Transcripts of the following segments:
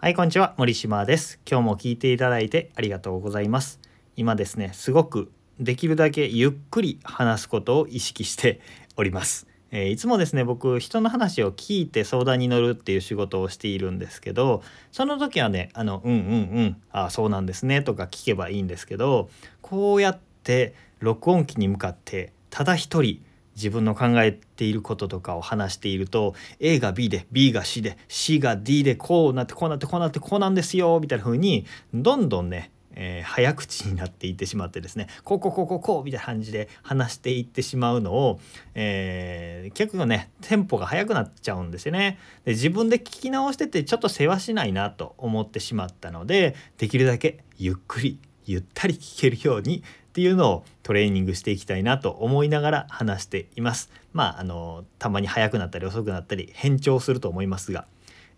はい、こんにちは。森島です。今日も聞いていただいてありがとうございます。今ですね、すごくできるだけゆっくり話すことを意識して おります。えーいつもですね、僕、人の話を聞いて相談に乗るっていう仕事をしているんですけど、その時はね、あの、うんうんうん、ああ、そうなんですね、とか聞けばいいんですけど、こうやって録音機に向かって、ただ一人、自分の考えていることとかを話していると A が B で B が C で C が D でこうなってこうなってこうなってこうなんですよみたいな風にどんどんね、えー早口になっていってしまってですねこうこうこうこうこうみたいな感じで話していってしまうのを、えー結構ねテンポが速くなっちゃうんですよね。で自分で聞き直しててちょっと世話しないなと思ってしまったのでできるだけゆっくりゆったり聞けるようにっていうのをトレーニングしていきたいなと思いながら話しています。まああのたまに早くなったり遅くなったり変調すると思いますが、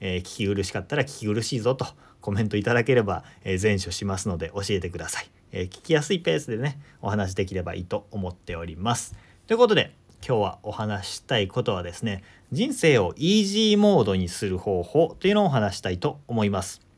えー聞き苦しかったら聞き苦しいぞとコメントいただければ、えー前処しますので教えてください、えー聞きやすいペースでねお話できればいいと思っております。ということで今日はお話ししたいことはですね人生をイージーモードにする方法というのをお話したいと思います。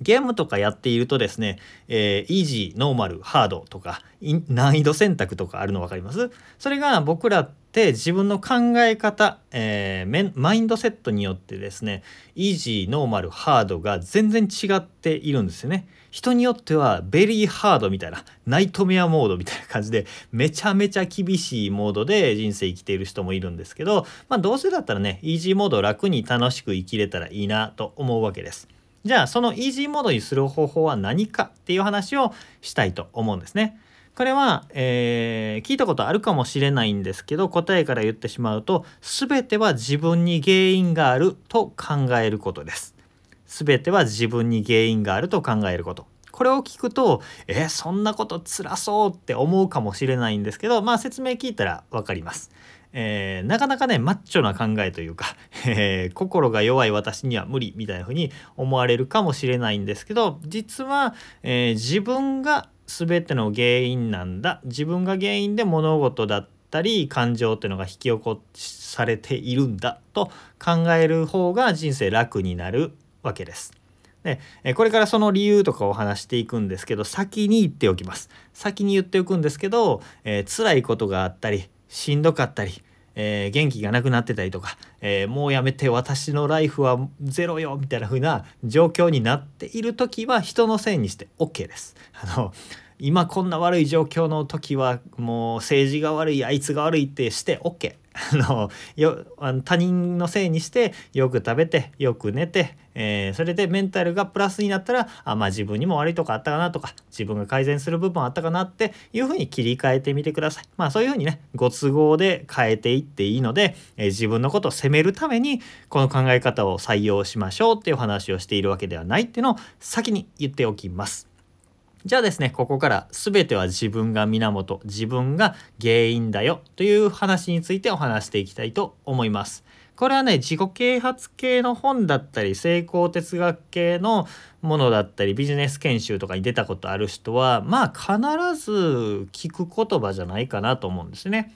ゲームとかやっているとですね、えーイージー、ノーマル、ハードとか難易度選択とかあるの分かります？それが僕らって自分の考え方、えーマインドセットによってですねイージー、ノーマル、ハードが全然違っているんですよね。人によってはベリーハードみたいなナイトメアモードみたいな感じでめちゃめちゃ厳しいモードで人生生きている人もいるんですけどまあどうせだったらねイージーモード楽に楽しく生きれたらいいなと思うわけです。じゃあそのイージーモードにする方法は何かっていう話をしたいと思うんですね。これは、えー聞いたことあるかもしれないんですけど答えから言ってしまうと全ては自分に原因があると考えることです。全ては自分に原因があると考えること。これを聞くとえーそんなこと辛そうって思うかもしれないんですけどまあ説明聞いたら分かります。えーなかなかねマッチョな考えというか、えー心が弱い私には無理みたいな風に思われるかもしれないんですけど実は、えー自分が全ての原因なんだ。自分が原因で物事だったり感情っていうのが引き起こされているんだ。と考える方が人生楽になるわけです。でこれからその理由とかを話していくんですけど先に言っておきます。先に言っておくんですけど、えー辛いことがあったりしんどかったり、えー元気がなくなってたりとか、えーもうやめて私のライフはゼロよみたいな風な状況になっている時は人のせいにして OK です。あの今こんな悪い状況の時はもう政治が悪いあいつが悪いってして OK あのよあの他人のせいにしてよく食べてよく寝て、えーそれでメンタルがプラスになったらあまあ自分にも悪いとこあったかなとか自分が改善する部分あったかなっていうふうに切り替えてみてください。まあそういうふうにねご都合で変えていっていいので、えー自分のことを責めるためにこの考え方を採用しましょうっていう話をしているわけではないっていうのを先に言っておきます。じゃあですね、ここから全ては自分が源、自分が原因だよという話についてお話していきたいと思います。これはね、自己啓発系の本だったり、成功哲学系のものだったり、ビジネス研修とかに出たことある人は、まあ必ず聞く言葉じゃないかなと思うんですね。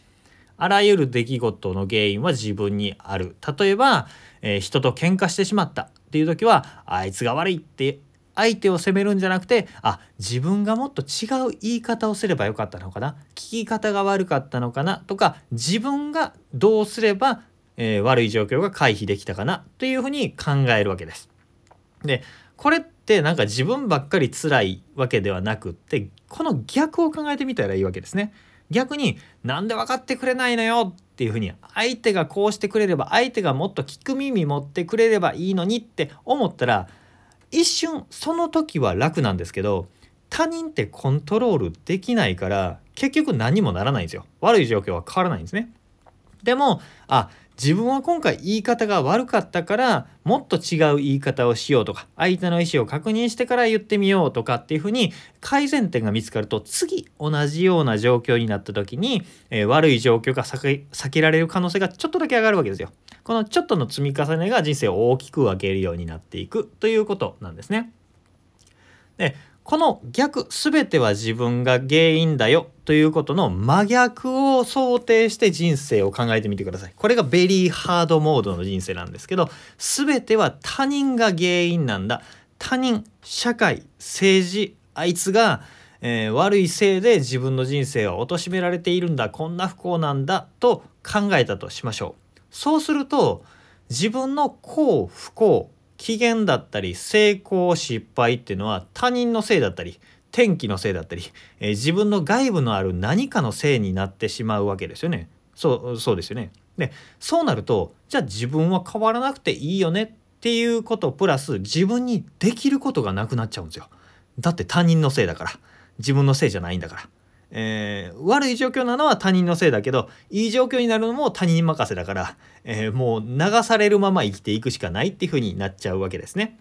あらゆる出来事の原因は自分にある。例えば、えー人と喧嘩してしまったっていう時は、あいつが悪いって相手を責めるんじゃなくて、あ、自分がもっと違う言い方をすればよかったのかな、聞き方が悪かったのかなとか、自分がどうすれば、えー悪い状況が回避できたかなというふうに考えるわけです。でこれってなんか自分ばっかり辛いわけではなくってこの逆を考えてみたらいいわけですね。逆になんで分かってくれないのよ？っていうふうに相手がこうしてくれれば相手がもっと聞く耳持ってくれればいいのにって思ったら一瞬その時は楽なんですけど他人ってコントロールできないから結局何もならないんですよ。悪い状況は変わらないんですね。でもあ自分は今回言い方が悪かったからもっと違う言い方をしようとか相手の意思を確認してから言ってみようとかっていうふうに改善点が見つかると次同じような状況になった時に、えー悪い状況が避け避けられる可能性がちょっとだけ上がるわけですよ。このちょっとの積み重ねが人生を大きく分けるようになっていくということなんですね。でこの逆全ては自分が原因だよということの真逆を想定して人生を考えてみてください。これがベリーハードモードの人生なんですけど全ては他人が原因なんだ。他人社会政治あいつが、えー、悪いせいで自分の人生を貶められているんだこんな不幸なんだと考えたとしましょう。そうすると自分の幸不幸機嫌だったり成功失敗っていうのは他人のせいだったり天気のせいだったり、えー、自分の外部のある何かのせいになってしまうわけですよね。そうそうですよね。でそうなるとじゃあ自分は変わらなくていいよねっていうことプラス自分にできることがなくなっちゃうんですよ。だって他人のせいだから自分のせいじゃないんだから。えー、悪い状況なのは他人のせいだけどいい状況になるのも他人任せだから、えー、もう流されるまま生きていくしかないっていうふうになっちゃうわけですね。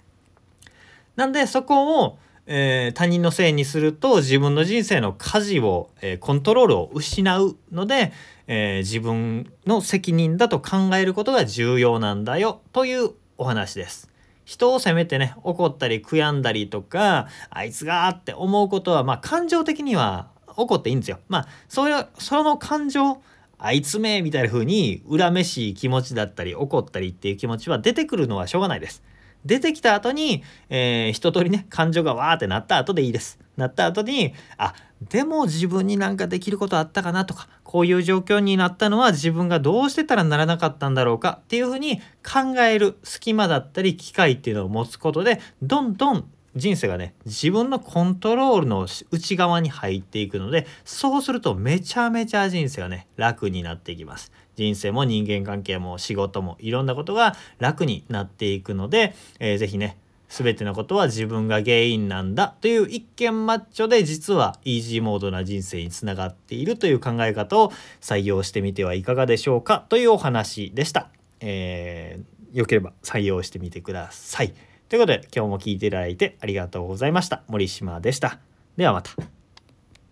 なんでそこをえー、他人のせいにすると自分の人生の舵を、えー、コントロールを失うので、えー、自分の責任だと考えることが重要なんだよというお話です。人を責めてね怒ったり悔やんだりとかあいつがって思うことはまあ感情的には怒っていいんですよ。まあそれその感情あいつめみたいな風に恨めしい気持ちだったり怒ったりっていう気持ちは出てくるのはしょうがないです。出てきた後に、えー、一通りね感情がわーってなった後でいいです。なった後にあでも自分になんかできることあったかなとかこういう状況になったのは自分がどうしてたらならなかったんだろうかっていうふうに考える隙間だったり機会っていうのを持つことでどんどん人生がね自分のコントロールの内側に入っていくのでそうするとめちゃめちゃ人生がね楽になっていきます人生も人間関係も仕事もいろんなことが楽になっていくので、えー、ぜね全てのことは自分が原因なんだという一見マッチョで実はイージーモードな人生につながっているという考え方を採用してみてはいかがでしょうかというお話でした。えー、よければ採用してみてください。ということで今日も聴いていただいてありがとうございました。森島でした。ではまた。